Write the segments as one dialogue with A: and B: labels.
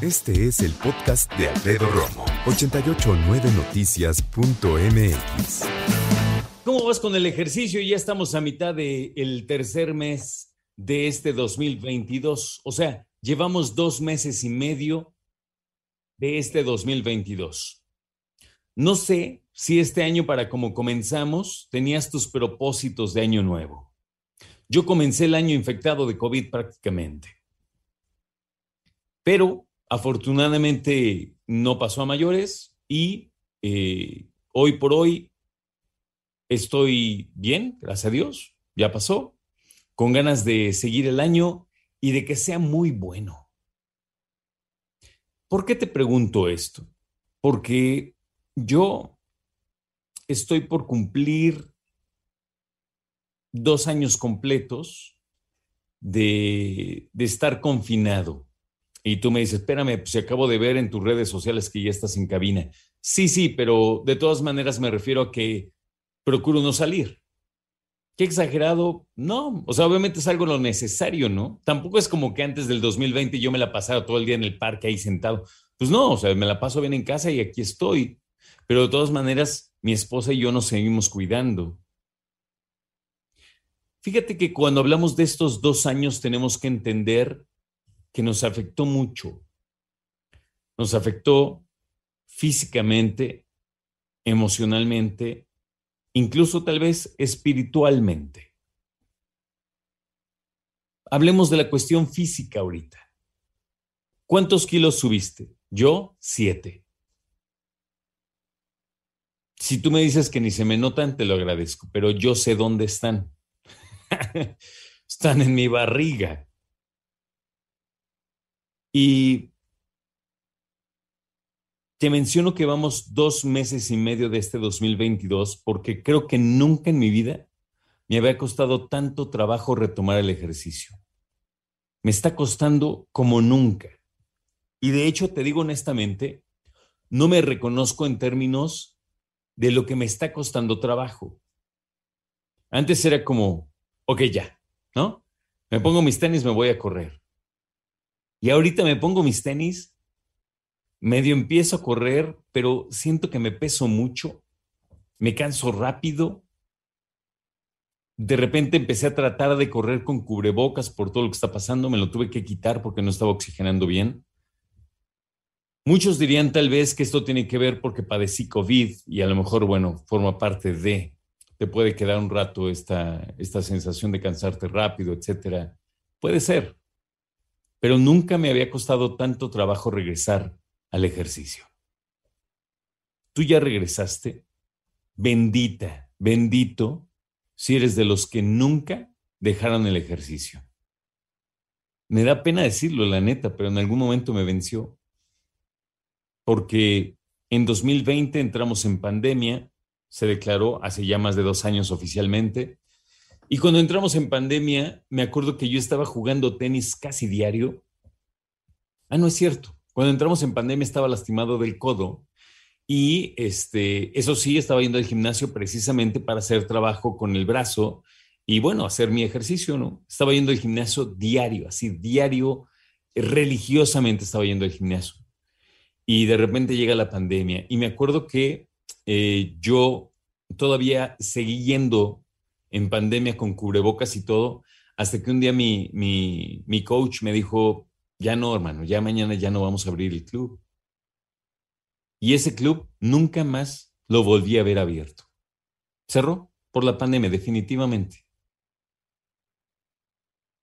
A: Este es el podcast de Alfredo Romo. 889noticias.mx.
B: ¿Cómo vas con el ejercicio? Ya estamos a mitad del el tercer mes de este 2022. O sea, Llevamos dos meses y medio de este 2022. No sé si este año para como comenzamos tenías tus propósitos de año nuevo. Yo comencé el año infectado de COVID prácticamente. Pero afortunadamente no pasó a mayores y eh, hoy por hoy estoy bien, gracias a Dios, ya pasó, con ganas de seguir el año y de que sea muy bueno. ¿Por qué te pregunto esto? Porque yo estoy por cumplir dos años completos de, estar confinado. Y tú me dices, espérame, pues acabo de ver en tus redes sociales que ya estás en cabina. Sí, sí, pero de todas maneras me refiero a que procuro no salir. Qué exagerado. No, o sea, obviamente es algo lo necesario, ¿no? Tampoco es como que antes del 2020 yo me la pasara todo el día en el parque ahí sentado. Pues no, o sea, me la paso bien en casa y aquí estoy. Pero de todas maneras, mi esposa y yo nos seguimos cuidando. Fíjate que cuando hablamos de estos dos años tenemos que entender que nos afectó mucho. Nos afectó físicamente, emocionalmente, incluso tal vez espiritualmente. Hablemos de la cuestión física ahorita. ¿Cuántos kilos subiste? Yo, siete. Si tú me dices que ni se me notan, te lo agradezco, pero yo sé dónde están. están en mi barriga. Y te menciono que vamos dos meses y medio de este 2022 porque creo que nunca en mi vida me había costado tanto trabajo retomar el ejercicio. Me está costando como nunca. Y de hecho, te digo honestamente, no me reconozco en términos de lo que me está costando trabajo. Antes era como, ok, ya, ¿no? Me pongo mis tenis, me voy a correr. Y ahorita me pongo mis tenis medio empiezo a correr, pero siento que me peso mucho, me canso rápido. De repente empecé a tratar de correr con cubrebocas por todo lo que está pasando, me lo tuve que quitar porque no estaba oxigenando bien. Muchos dirían tal vez que esto tiene que ver porque padecí COVID y a lo mejor, bueno, forma parte de, te puede quedar un rato esta, esta sensación de cansarte rápido, etcétera. Puede ser, pero nunca me había costado tanto trabajo regresar al ejercicio. Tú ya regresaste. Bendita, bendito, si eres de los que nunca dejaron el ejercicio. Me da pena decirlo, la neta, pero en algún momento me venció. Porque en 2020 entramos en pandemia, se declaró hace ya más de dos años oficialmente. Y cuando entramos en pandemia, me acuerdo que yo estaba jugando tenis casi diario. Ah, no es cierto. Cuando entramos en pandemia estaba lastimado del codo y este, eso sí, estaba yendo al gimnasio precisamente para hacer trabajo con el brazo y bueno, hacer mi ejercicio, ¿no? Estaba yendo al gimnasio diario, así diario, religiosamente estaba yendo al gimnasio. Y de repente llega la pandemia y me acuerdo que eh, yo todavía seguí yendo en pandemia con cubrebocas y todo, hasta que un día mi, mi, mi coach me dijo, ya no, hermano, ya mañana ya no vamos a abrir el club. Y ese club nunca más lo volví a ver abierto. Cerró por la pandemia, definitivamente.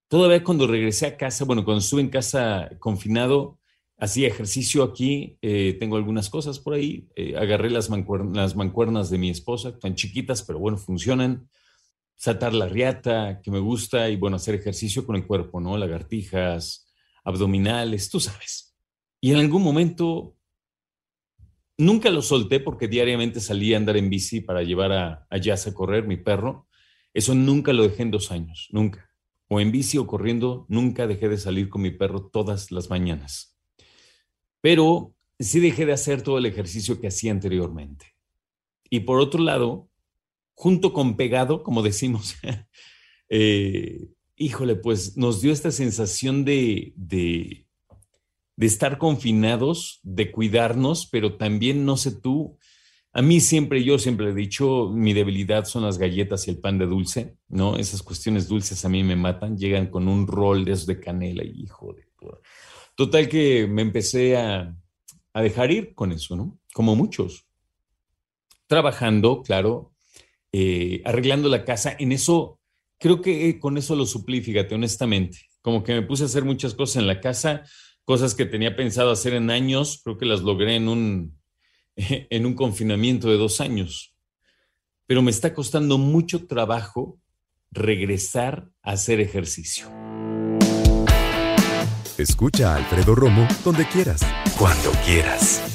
B: Todavía cuando regresé a casa, bueno, cuando estuve en casa confinado, hacía ejercicio aquí, eh, tengo algunas cosas por ahí, eh, agarré las, las mancuernas de mi esposa, tan chiquitas, pero bueno, funcionan. Saltar la riata, que me gusta, y bueno, hacer ejercicio con el cuerpo, ¿no? Lagartijas, abdominales, tú sabes. Y en algún momento nunca lo solté porque diariamente salía a andar en bici para llevar a, a Jazz a correr, mi perro. Eso nunca lo dejé en dos años, nunca. O en bici o corriendo, nunca dejé de salir con mi perro todas las mañanas. Pero sí dejé de hacer todo el ejercicio que hacía anteriormente. Y por otro lado, junto con pegado, como decimos, eh, híjole, pues nos dio esta sensación de, de, estar confinados, de cuidarnos, pero también, no sé tú, a mí siempre, yo siempre he dicho, mi debilidad son las galletas y el pan de dulce, ¿no? Esas cuestiones dulces a mí me matan, llegan con un rol de canela y hijo de... Total que me empecé a, a dejar ir con eso, ¿no? Como muchos. Trabajando, claro, eh, arreglando la casa. En eso, creo que con eso lo suplí, fíjate, honestamente. Como que me puse a hacer muchas cosas en la casa, cosas que tenía pensado hacer en años, creo que las logré en un, en un confinamiento de dos años. Pero me está costando mucho trabajo regresar a hacer ejercicio.
A: Escucha a Alfredo Romo donde quieras, cuando quieras.